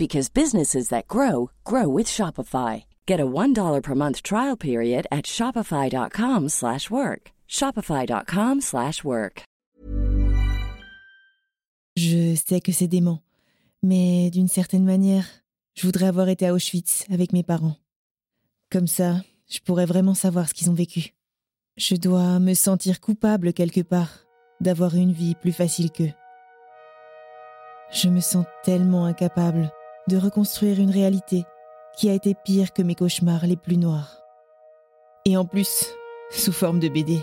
because businesses that grow grow with Shopify. Get a $1 per month trial period at shopify.com/work. shopify.com/work. Je sais que c'est dément, mais d'une certaine manière, je voudrais avoir été à Auschwitz avec mes parents. Comme ça, je pourrais vraiment savoir ce qu'ils ont vécu. Je dois me sentir coupable quelque part d'avoir une vie plus facile qu'eux. Je me sens tellement incapable de reconstruire une réalité qui a été pire que mes cauchemars les plus noirs. Et en plus, sous forme de BD.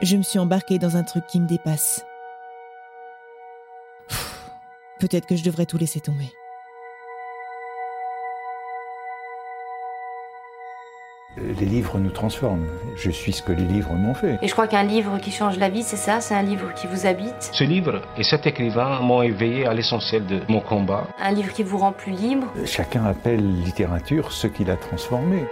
Je me suis embarquée dans un truc qui me dépasse. Peut-être que je devrais tout laisser tomber. Les livres nous transforment. Je suis ce que les livres m'ont fait. Et je crois qu'un livre qui change la vie, c'est ça, c'est un livre qui vous habite, Ce livre et cet écrivain m'ont éveillé à l'essentiel de mon combat. un livre qui vous rend plus libre? Chacun appelle littérature ce qu'il a transformé.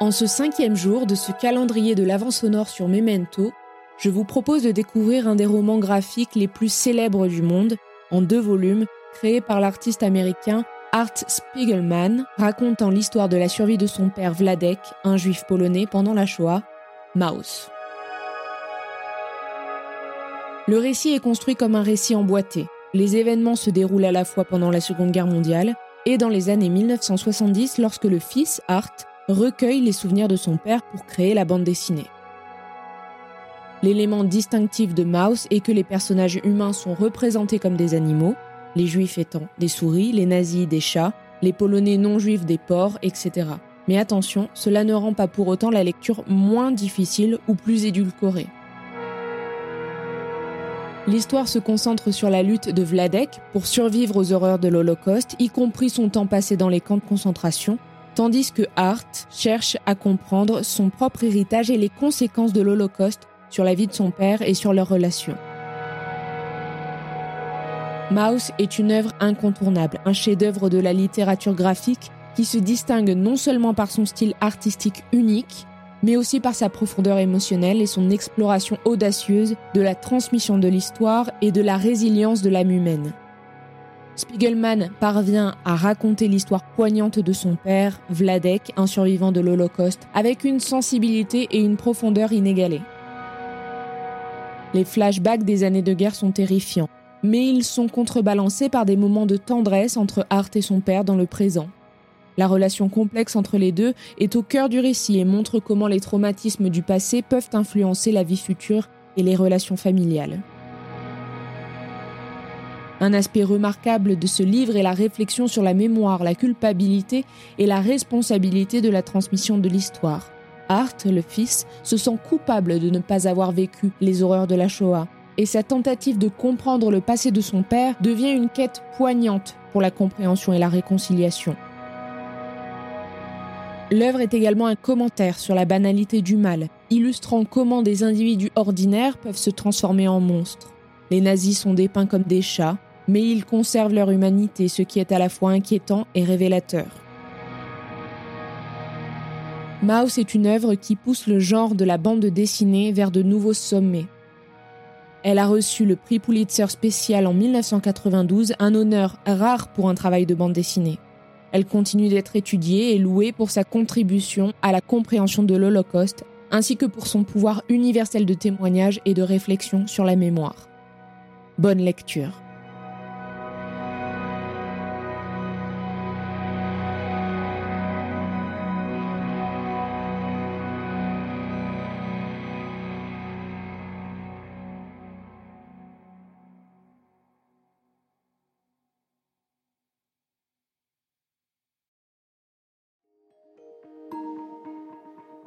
En ce cinquième jour de ce calendrier de l'avant sonore sur Memento, je vous propose de découvrir un des romans graphiques les plus célèbres du monde, en deux volumes, créé par l'artiste américain Art Spiegelman, racontant l'histoire de la survie de son père Vladek, un juif polonais pendant la Shoah, Maus. Le récit est construit comme un récit emboîté. Les événements se déroulent à la fois pendant la Seconde Guerre mondiale et dans les années 1970 lorsque le fils, Art, recueille les souvenirs de son père pour créer la bande dessinée. L'élément distinctif de Maus est que les personnages humains sont représentés comme des animaux, les juifs étant des souris, les nazis des chats, les polonais non juifs des porcs, etc. Mais attention, cela ne rend pas pour autant la lecture moins difficile ou plus édulcorée. L'histoire se concentre sur la lutte de Vladek pour survivre aux horreurs de l'Holocauste, y compris son temps passé dans les camps de concentration, tandis que Hart cherche à comprendre son propre héritage et les conséquences de l'Holocauste sur la vie de son père et sur leurs relations. Maus est une œuvre incontournable, un chef-d'œuvre de la littérature graphique qui se distingue non seulement par son style artistique unique, mais aussi par sa profondeur émotionnelle et son exploration audacieuse de la transmission de l'histoire et de la résilience de l'âme humaine. Spiegelman parvient à raconter l'histoire poignante de son père, Vladek, un survivant de l'Holocauste, avec une sensibilité et une profondeur inégalées. Les flashbacks des années de guerre sont terrifiants, mais ils sont contrebalancés par des moments de tendresse entre Art et son père dans le présent. La relation complexe entre les deux est au cœur du récit et montre comment les traumatismes du passé peuvent influencer la vie future et les relations familiales. Un aspect remarquable de ce livre est la réflexion sur la mémoire, la culpabilité et la responsabilité de la transmission de l'histoire. Art, le fils, se sent coupable de ne pas avoir vécu les horreurs de la Shoah, et sa tentative de comprendre le passé de son père devient une quête poignante pour la compréhension et la réconciliation. L'œuvre est également un commentaire sur la banalité du mal, illustrant comment des individus ordinaires peuvent se transformer en monstres. Les nazis sont dépeints comme des chats, mais ils conservent leur humanité, ce qui est à la fois inquiétant et révélateur. Mouse est une œuvre qui pousse le genre de la bande dessinée vers de nouveaux sommets. Elle a reçu le prix Pulitzer spécial en 1992, un honneur rare pour un travail de bande dessinée. Elle continue d'être étudiée et louée pour sa contribution à la compréhension de l'Holocauste, ainsi que pour son pouvoir universel de témoignage et de réflexion sur la mémoire. Bonne lecture.